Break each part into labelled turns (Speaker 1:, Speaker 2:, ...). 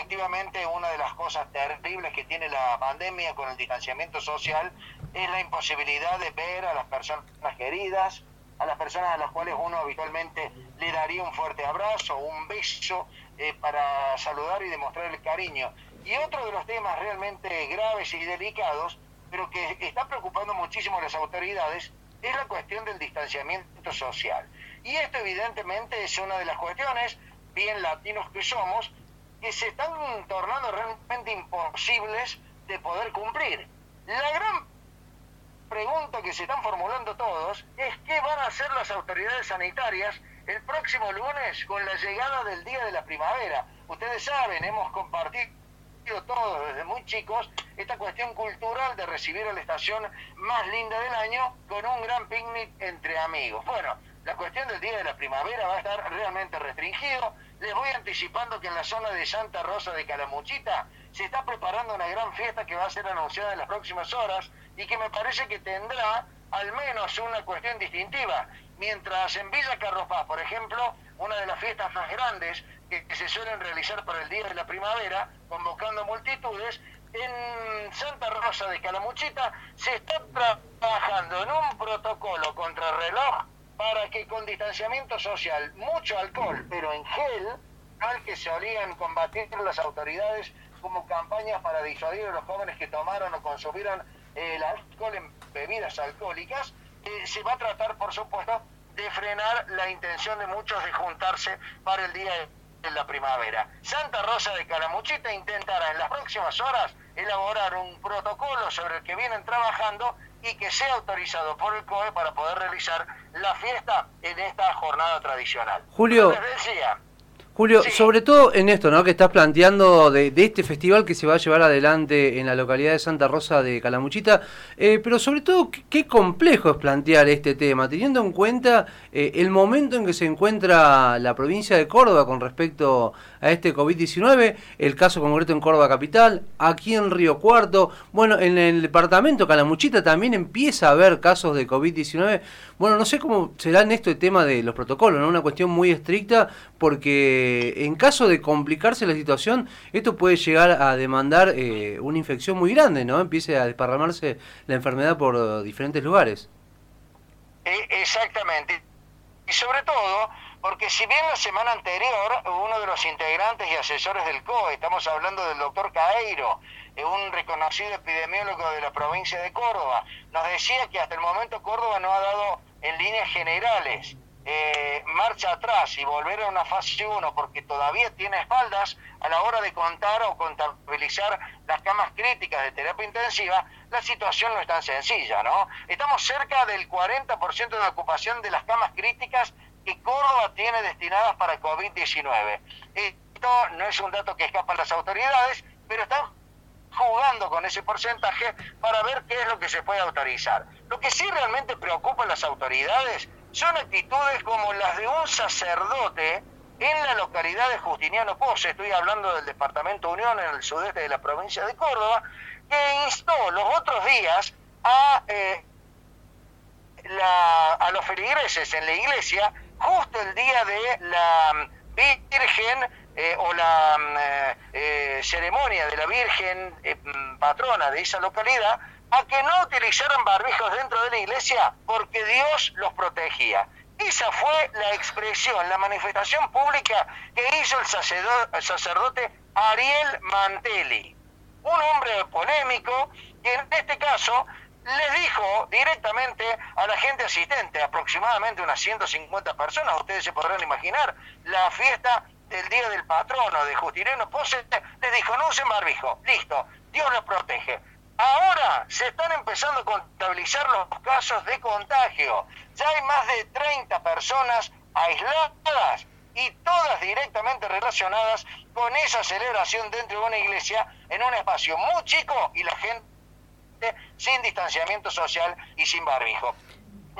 Speaker 1: efectivamente una de las cosas terribles que tiene la pandemia con el distanciamiento social es la imposibilidad de ver a las personas queridas, a las personas a las cuales uno habitualmente le daría un fuerte abrazo, un beso eh, para saludar y demostrar el cariño. Y otro de los temas realmente graves y delicados, pero que está preocupando muchísimo a las autoridades, es la cuestión del distanciamiento social. Y esto evidentemente es una de las cuestiones, bien latinos que somos, que se están tornando realmente imposibles de poder cumplir. La gran pregunta que se están formulando todos es qué van a hacer las autoridades sanitarias el próximo lunes con la llegada del día de la primavera. Ustedes saben, hemos compartido todos desde muy chicos esta cuestión cultural de recibir a la estación más linda del año con un gran picnic entre amigos. Bueno, la cuestión del día de la primavera va a estar realmente restringido. Les voy anticipando que en la zona de Santa Rosa de Calamuchita se está preparando una gran fiesta que va a ser anunciada en las próximas horas y que me parece que tendrá al menos una cuestión distintiva. Mientras en Villa Carropaz, por ejemplo, una de las fiestas más grandes que, se suelen realizar para el Día de la Primavera, convocando multitudes, en Santa Rosa de Calamuchita se está trabajando en un protocolo contra reloj para que con distanciamiento social, mucho alcohol, pero en gel, al que solían combatir las autoridades como campañas para disuadir a los jóvenes que tomaron o consumieron el alcohol en bebidas alcohólicas, eh, se va a tratar, por supuesto, de frenar la intención de muchos de juntarse para el día de la primavera. Santa Rosa de Calamuchita intentará en las próximas horas elaborar un protocolo sobre el que vienen trabajando y que sea autorizado por el COE para poder realizar la fiesta en esta jornada tradicional.
Speaker 2: Julio, Julio, sobre todo en esto, ¿no? Que estás planteando de, este festival que se va a llevar adelante en la localidad de Santa Rosa de Calamuchita, eh, pero sobre todo qué complejo es plantear este tema, teniendo en cuenta eh, el momento en que se encuentra la provincia de Córdoba con respecto a este COVID-19, el caso concreto en Córdoba capital, aquí en Río Cuarto, bueno, en el departamento Calamuchita también empieza a haber casos de COVID-19. Bueno, no sé cómo será en esto el tema de los protocolos, ¿no? Una cuestión muy estricta porque en caso de complicarse la situación, esto puede llegar a demandar eh, una infección muy grande, ¿no? Empiece a desparramarse la enfermedad por diferentes lugares.
Speaker 1: E, exactamente. Y sobre todo, porque si bien la semana anterior uno de los integrantes y asesores del COE, estamos hablando del doctor Caeiro, eh, un reconocido epidemiólogo de la provincia de Córdoba, nos decía que hasta el momento Córdoba no ha dado en líneas generales eh, marcha atrás y volver a una fase 1 porque todavía tiene espaldas a la hora de contar o contabilizar las camas críticas de terapia intensiva, la situación no es tan sencilla, ¿no? Estamos cerca del 40% de ocupación de las camas críticas que Córdoba tiene destinadas para COVID-19. Esto no es un dato que escapa a las autoridades, pero están jugando con ese porcentaje para ver qué es lo que se puede autorizar. Lo que sí realmente preocupa a las autoridades son actitudes como las de un sacerdote en la localidad de Justiniano Pose, estoy hablando del departamento Unión en el sudeste de la provincia de Córdoba, que instó los otros días a, eh, a los feligreses en la iglesia, justo el día de la Virgen eh, o la eh, ceremonia de la Virgen patrona de esa localidad, a que no utilizaran barbijos dentro de la iglesia porque Dios los protegía. Esa fue la expresión, la manifestación pública que hizo el sacerdote, Ariel Mantelli, un hombre polémico que en este caso les dijo directamente a la gente asistente, aproximadamente unas 150 personas, ustedes se podrán imaginar, la fiesta del Día del Patrono de Justineno Pose, les dijo, no usen barbijo, listo, Dios los protege. Ahora se están empezando a contabilizar los casos de contagio. Ya hay más de 30 personas aisladas y todas directamente relacionadas con esa celebración dentro de una iglesia en un espacio muy chico y la gente sin distanciamiento social y sin barbijo.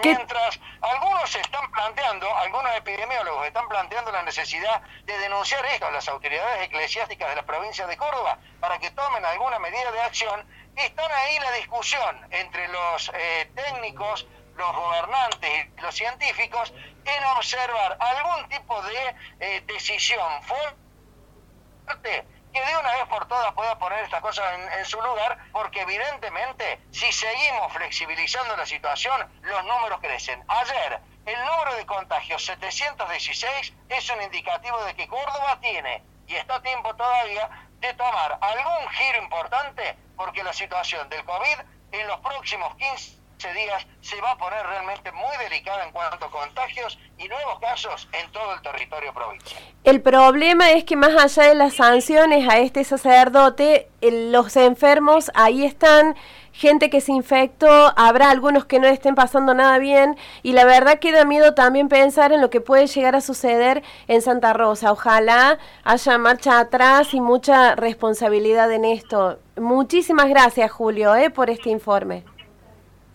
Speaker 1: Mientras algunos están planteando, algunos epidemiólogos están planteando la necesidad de denunciar esto a las autoridades eclesiásticas de la provincia de Córdoba para que tomen alguna medida de acción, están ahí la discusión entre los eh, técnicos, los gobernantes y los científicos en observar algún tipo de eh, decisión fuerte que de una vez por todas pueda poner estas cosas en, su lugar, porque evidentemente si seguimos flexibilizando la situación, los números crecen. Ayer, el número de contagios 716 es un indicativo de que Córdoba tiene, y está a tiempo todavía, de tomar algún giro importante, porque la situación del COVID en los próximos 15 días se va a poner realmente muy delicada en cuanto a contagios y nuevos casos en todo el territorio provincial.
Speaker 3: El problema es que más allá de las sanciones a este sacerdote, los enfermos ahí están, gente que se infectó, habrá algunos que no estén pasando nada bien y la verdad que da miedo también pensar en lo que puede llegar a suceder en Santa Rosa. Ojalá haya marcha atrás y mucha responsabilidad en esto. Muchísimas gracias Julio eh, por este informe.